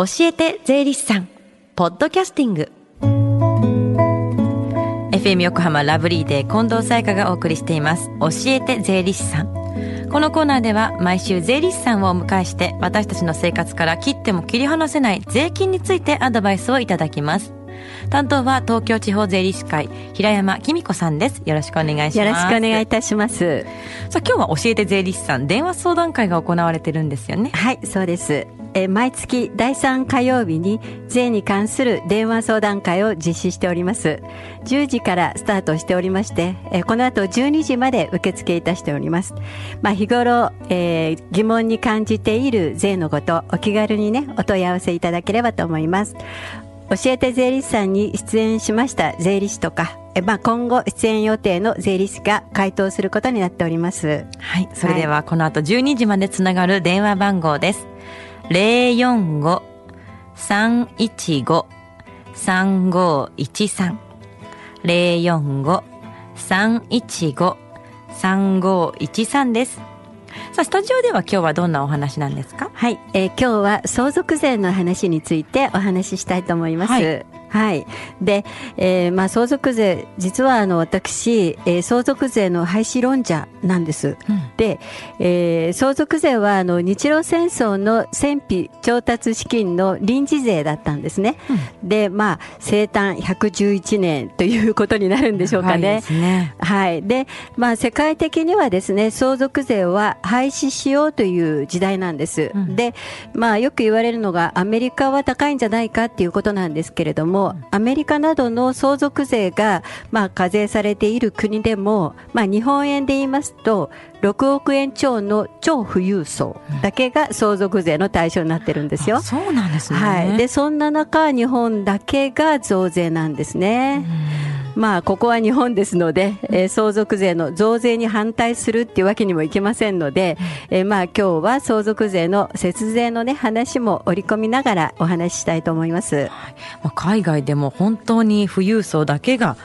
教えて税理士さん。ポッドキャスティング。FM 横浜ラブリーで近藤沙耶香がお送りしています。教えて税理士さん。このコーナーでは毎週税理士さんをお迎えして私たちの生活から切っても切り離せない税金についてアドバイスをいただきます。担当は東京地方税理士会平山紀美子さんです。よろしくお願いします。よろしくお願いいたします。さあ今日は教えて税理士さん電話相談会が行われてるんですよね。はいそうですえ毎月第3火曜日に税に関する電話相談会を実施しております10時からスタートしておりましてえこの後12時まで受付いたしておりますまあ日頃、えー、疑問に感じている税のことお気軽にねお問い合わせいただければと思います教えて税理士さんに出演しました税理士とか、まあ、今後出演予定の税理士が回答することになっております。はい。それではこの後12時までつながる電話番号です。045-315-3513 045-315-3513です。さあ、スタジオでは今日はどんなお話なんですか？はい、えー、今日は相続税の話についてお話ししたいと思います。はいはい。で、えー、まあ、相続税、実はあの、私、えー、相続税の廃止論者なんです。うん、で、えー、相続税はあの、日露戦争の戦費調達資金の臨時税だったんですね。うん、で、まあ、生誕111年ということになるんでしょうかね。ねはい。で、まあ、世界的にはですね、相続税は廃止しようという時代なんです。うん、で、まあ、よく言われるのが、アメリカは高いんじゃないかっていうことなんですけれども、も、アメリカなどの相続税が、まあ、課税されている国でも、まあ、日本円で言いますと、6億円超の超富裕層だけが相続税の対象になってるんですよ。そうなんですね。はい。で、そんな中、日本だけが増税なんですね。まあ、ここは日本ですので、えー、相続税の増税に反対するっていうわけにもいきませんので、えー、まあ、今日は相続税の節税のね、話も織り込みながらお話ししたいと思います。はい、まあ、海外でも本当に富裕層だけが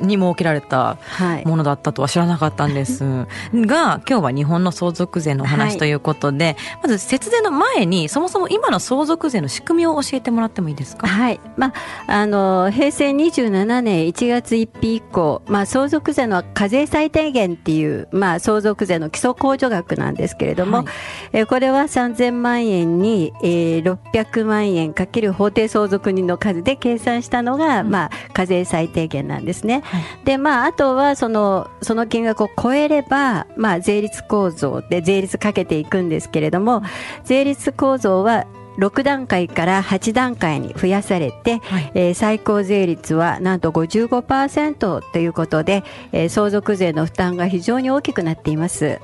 に設けられたものだったとは知らなかったんです、はい、が今日は日本の相続税のお話ということで、はい、まず節税の前にそもそも今の相続税の仕組みを教えてもらってもいいですか？はい。まああの平成27年1月1日以降、まあ、相続税の課税最低限っていう、まあ、相続税の基礎控除額なんですけれども、はい、えこれは3000万円に、えー、600万円かける法定相続人の数で計算したのが、うん、まあ、課税最低限なんですですね。はい、で、まあ、あとはその、その金額を超えれば、まあ、税率構造で税率かけていくんですけれども、税率構造は6段階から8段階に増やされて、はい、えー、最高税率はなんと55%ということで、えー、相続税の負担が非常に大きくなっています、うん、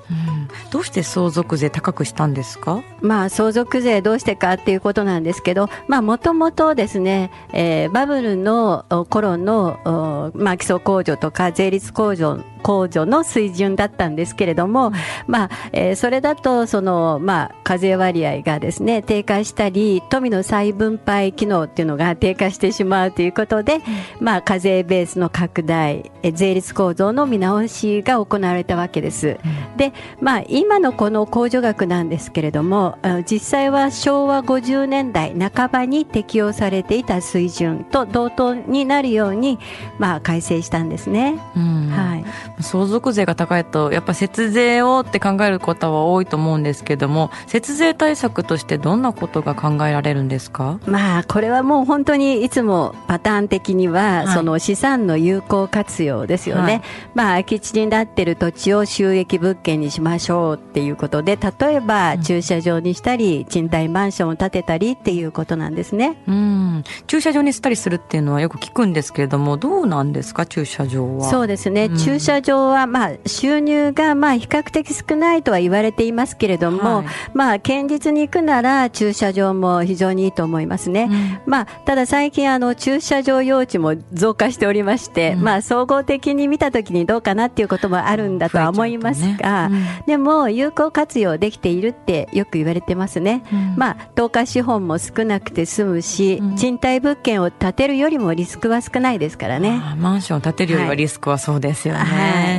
どうして相続税高くしたんですか？まあ相続税どうしてかっていうことなんですけどまあもともとですね、えー、バブルの頃のまあ基礎控除とか税率控除控除の水準だったんですけれども、まあ、えー、それだと、その、まあ、課税割合がですね、低下したり、富の再分配機能っていうのが低下してしまうということで、まあ、課税ベースの拡大、え税率構造の見直しが行われたわけです。で、まあ、今のこの控除額なんですけれども、実際は昭和50年代半ばに適用されていた水準と同等になるように、まあ、改正したんですね。はい。相続税が高いとやっぱ節税をって考える方は多いと思うんですけども節税対策としてどんなことが考えられるんですか？まあこれはもう本当にいつもパターン的には、はい、その資産の有効活用ですよね、はい、まあ空き地になってる土地を収益物件にしましょうっていうことで例えば駐車場にしたり、うん、賃貸マンションを建てたりっていうことなんですね。うん。駐車場にしたりするっていうのはよく聞くんですけれどもどうなんですか駐車場は？そうですね、うん、駐車場は、まあ、収入が、まあ、比較的少ないとは言われていますけれども、はい、まあ、堅実に行くなら、駐車場も非常にいいと思いますね。うん、まあ、ただ最近、あの、駐車場用地も増加しておりまして、うん、まあ、総合的に見たときにどうかなっていうこともあるんだとは思いますが、ね。うん、でも、有効活用できているってよく言われてますね。まあ、投下資本も少なくて済むし、賃貸物件を建てるよりもリスクは少ないですからね。マンションを建てるよりはリスクはそうですよね。はい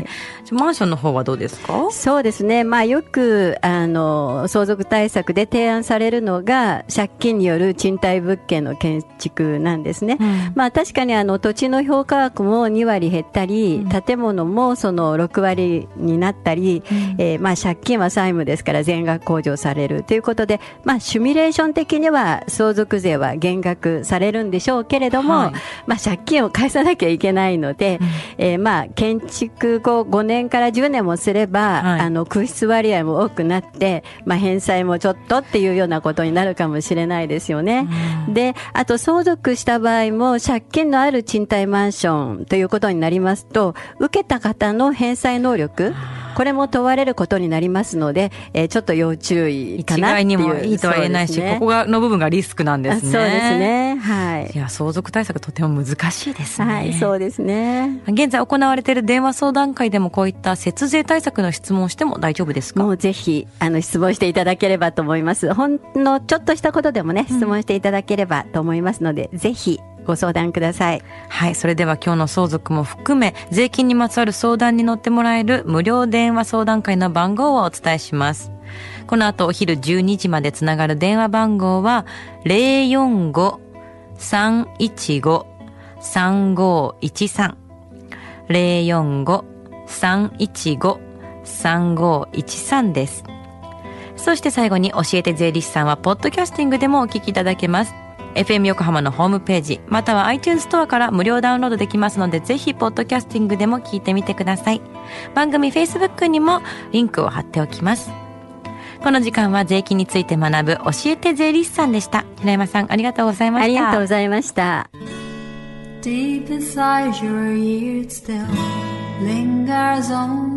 ね。マンションの方はどうですか？そうですね。まあよく、あの、相続対策で提案されるのが、借金による賃貸物件の建築なんですね。うんまあ確かにあの土地の評価額も2割減ったり、建物もその6割になったり、えーまあ借金は債務ですから全額控除されるということで、まあシミュレーション的には相続税は減額されるんでしょうけれども、はい。まあ借金を返さなきゃいけないので、えーまあ建築後5年から10年もすれば、はい。あの空室割合も多くなって、まあ返済もちょっとっていうようなことになるかもしれないですよね。で、あと相続した場合も借金のある賃貸マンションということになりますと、受けた方の返済能力、これも問われることになりますので、えーちょっと要注意か一なっていう。概にもいいとは言えないし、ねここがの部分がリスクなんですね。あそうです。ね。はいい。や、相続対策とても難しいですね。はい、そうですね。現在行われている電話相談会でもこういった節税対策の質問をしても大丈夫ですか？もうぜひ、あの、質問していただければと思います。ほんのちょっとしたことでもね、質問していただければと思いますので、ぜひご相談ください。はい。それでは今日の相続も含め、税金にまつわる相談に乗ってもらえる無料電話相談会の番号をお伝えします。この後お昼12時までつながる電話番号は、045-315-3513。045-315-3513です。そして最後に教えて税理士さんは、ポッドキャスティングでもお聞きいただけます。FM 横浜のホームページ、または iTunes ストアから無料ダウンロードできますので、ぜひ、ポッドキャスティングでも聞いてみてください。番組 Facebook にもリンクを貼っておきます。この時間は税金について学ぶ教えて税理士さんでした。平山さん、ありがとうございました。ありがとうございました。Deep inside your ears still lingers on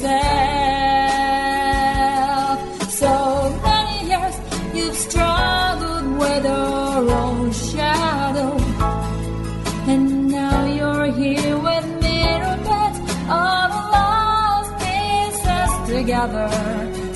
Yourself. So many years you've struggled with your own shadow. And now you're here with mirror beds, all the lost pieces together.